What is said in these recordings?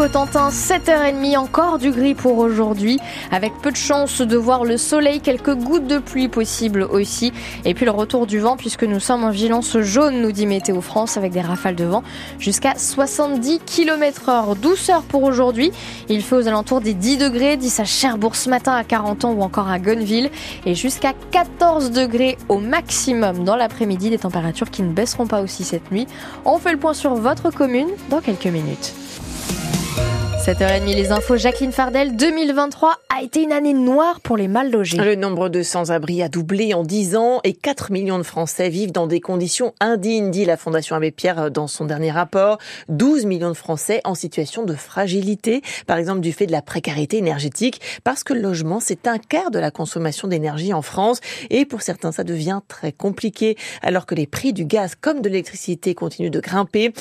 Cotentin, 7h30, encore du gris pour aujourd'hui, avec peu de chance de voir le soleil, quelques gouttes de pluie possibles aussi, et puis le retour du vent puisque nous sommes en vigilance jaune, nous dit Météo France, avec des rafales de vent jusqu'à 70 km heure. Douceur pour aujourd'hui, il fait aux alentours des 10 degrés, 10 à Cherbourg ce matin à 40 ans ou encore à Gunneville, et jusqu'à 14 degrés au maximum dans l'après-midi, des températures qui ne baisseront pas aussi cette nuit. On fait le point sur votre commune dans quelques minutes. 7h30, les infos. Jacqueline Fardel, 2023 a été une année noire pour les mal logés. Le nombre de sans-abri a doublé en 10 ans et 4 millions de Français vivent dans des conditions indignes, dit la Fondation Abbé Pierre dans son dernier rapport. 12 millions de Français en situation de fragilité, par exemple du fait de la précarité énergétique, parce que le logement, c'est un quart de la consommation d'énergie en France et pour certains, ça devient très compliqué alors que les prix du gaz comme de l'électricité continuent de grimper.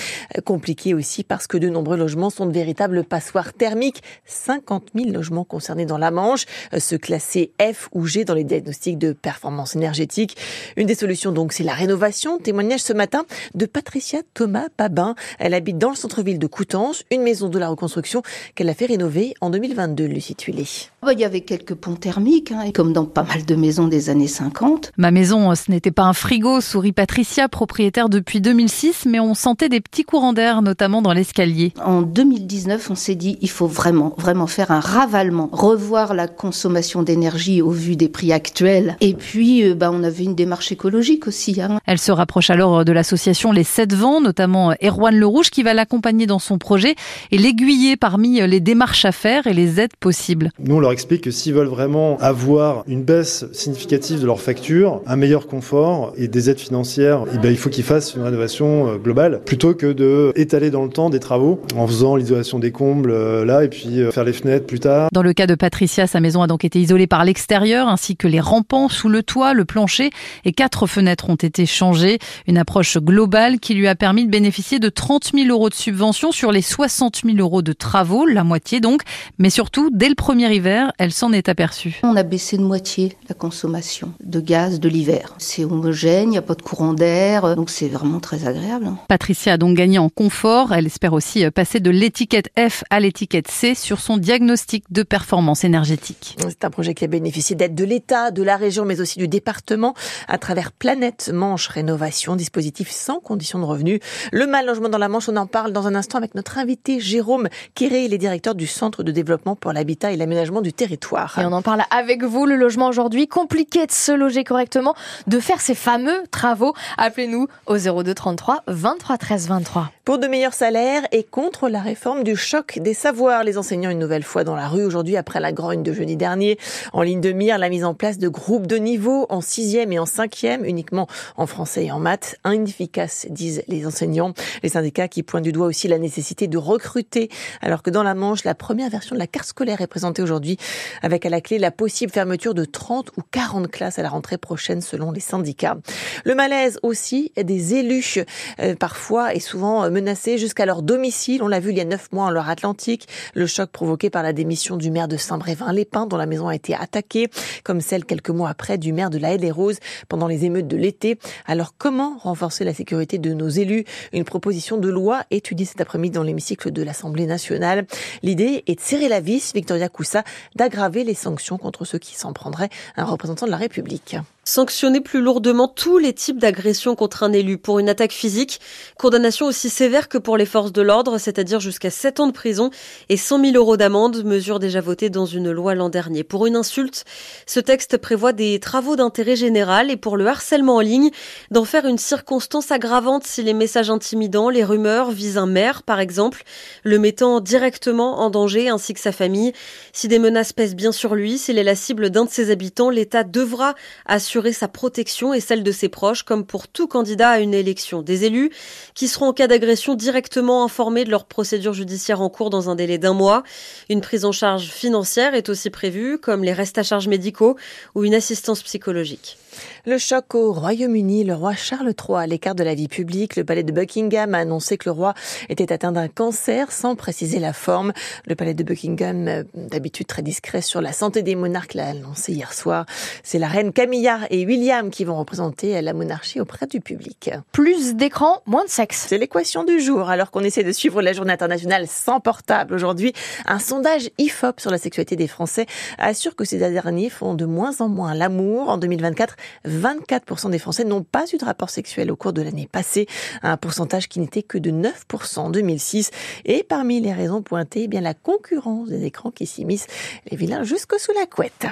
Compliqué aussi parce que de nombreux logements sont de véritables passages thermique. 50 000 logements concernés dans la Manche, euh, se classer F ou G dans les diagnostics de performance énergétique. Une des solutions donc, c'est la rénovation. Témoignage ce matin de Patricia Thomas Babin. Elle habite dans le centre-ville de Coutances, une maison de la reconstruction qu'elle a fait rénover en 2022, Lucie Tuilé. Bah, il y avait quelques ponts thermiques, hein, comme dans pas mal de maisons des années 50. Ma maison, ce n'était pas un frigo, sourit Patricia, propriétaire depuis 2006, mais on sentait des petits courants d'air, notamment dans l'escalier. En 2019, on s'est dit, il faut vraiment, vraiment faire un ravalement, revoir la consommation d'énergie au vu des prix actuels. Et puis, euh, bah, on avait une démarche écologique aussi. Hein. Elle se rapproche alors de l'association Les Sept Vents, notamment Erwan Le Rouge, qui va l'accompagner dans son projet et l'aiguiller parmi les démarches à faire et les aides possibles. Nous, on leur explique que s'ils veulent vraiment avoir une baisse significative de leur facture, un meilleur confort et des aides financières, eh bien, il faut qu'ils fassent une rénovation euh, globale plutôt que de étaler dans le temps des travaux en faisant l'isolation des combles euh, là et puis euh, faire les fenêtres plus tard. Dans le cas de Patricia, sa maison a donc été isolée par l'extérieur ainsi que les rampants sous le toit, le plancher et quatre fenêtres ont été changées. Une approche globale qui lui a permis de bénéficier de 30 000 euros de subvention sur les 60 000 euros de travaux, la moitié donc. Mais surtout, dès le premier hiver, elle s'en est aperçue. On a baissé de moitié la consommation de gaz de l'hiver. C'est homogène, il n'y a pas de courant d'air, donc c'est vraiment très agréable. Patricia a donc gagné en confort. Elle espère aussi passer de l'étiquette F à l'étiquette C sur son diagnostic de performance énergétique. C'est un projet qui a bénéficié d'aide de l'État, de la région, mais aussi du département à travers Planète Manche Rénovation, dispositif sans condition de revenu. Le mal logement dans la Manche, on en parle dans un instant avec notre invité Jérôme Kéré, il est directeur du Centre de développement pour l'habitat et l'aménagement du territoire. Et on en parle avec vous, le logement aujourd'hui, compliqué de se loger correctement, de faire ces fameux travaux. Appelez-nous au 02 33 23 13 23. Pour de meilleurs salaires et contre la réforme du choc des savoirs. Les enseignants une nouvelle fois dans la rue aujourd'hui après la grogne de jeudi dernier. En ligne de mire, la mise en place de groupes de niveau en sixième et en cinquième, uniquement en français et en maths. Inefficace, disent les enseignants. Les syndicats qui pointent du doigt aussi la nécessité de recruter, alors que dans la Manche, la première version de la carte scolaire est présentée aujourd'hui, avec à la clé la possible fermeture de 30 ou 40 classes à la rentrée prochaine, selon les syndicats. Le malaise aussi des élus, euh, parfois et souvent menacés jusqu'à leur domicile. On l'a vu il y a neuf mois en leur Atlantique. Le choc provoqué par la démission du maire de Saint-Brévin-les-Pins, dont la maison a été attaquée, comme celle quelques mois après du maire de la Haye des Roses pendant les émeutes de l'été. Alors comment renforcer la sécurité de nos élus? Une proposition de loi étudiée cet après-midi dans l'hémicycle de l'Assemblée nationale. L'idée est de serrer la vis, Victoria Coussa, d'aggraver les sanctions contre ceux qui s'en prendraient un représentant de la République sanctionner plus lourdement tous les types d'agressions contre un élu pour une attaque physique, condamnation aussi sévère que pour les forces de l'ordre, c'est-à-dire jusqu'à 7 ans de prison et 100 000 euros d'amende, mesure déjà votée dans une loi l'an dernier. Pour une insulte, ce texte prévoit des travaux d'intérêt général et pour le harcèlement en ligne, d'en faire une circonstance aggravante si les messages intimidants, les rumeurs visent un maire, par exemple, le mettant directement en danger ainsi que sa famille. Si des menaces pèsent bien sur lui, s'il est la cible d'un de ses habitants, l'État devra assurer sa protection et celle de ses proches, comme pour tout candidat à une élection. Des élus qui seront en cas d'agression directement informés de leur procédure judiciaire en cours dans un délai d'un mois. Une prise en charge financière est aussi prévue, comme les restes à charge médicaux ou une assistance psychologique. Le choc au Royaume-Uni, le roi Charles III à l'écart de la vie publique. Le palais de Buckingham a annoncé que le roi était atteint d'un cancer sans préciser la forme. Le palais de Buckingham, euh, d'habitude très discret sur la santé des monarques, l'a annoncé hier soir. C'est la reine Camilla Et William qui vont représenter la monarchie auprès du public. Plus d'écran, moins de sexe. C'est l'équation du jour. Alors qu'on essaie de suivre la journée internationale sans portable aujourd'hui, un sondage IFOP sur la sexualité des Français assure que ces derniers font de moins en moins l'amour. En 2024, 24% des Français n'ont pas eu de rapport sexuel au cours de l'année passée, un pourcentage qui n'était que de 9% en 2006. Et parmi les raisons pointées, eh bien la concurrence des écrans qui s'immiscent les vilains jusque sous la couette.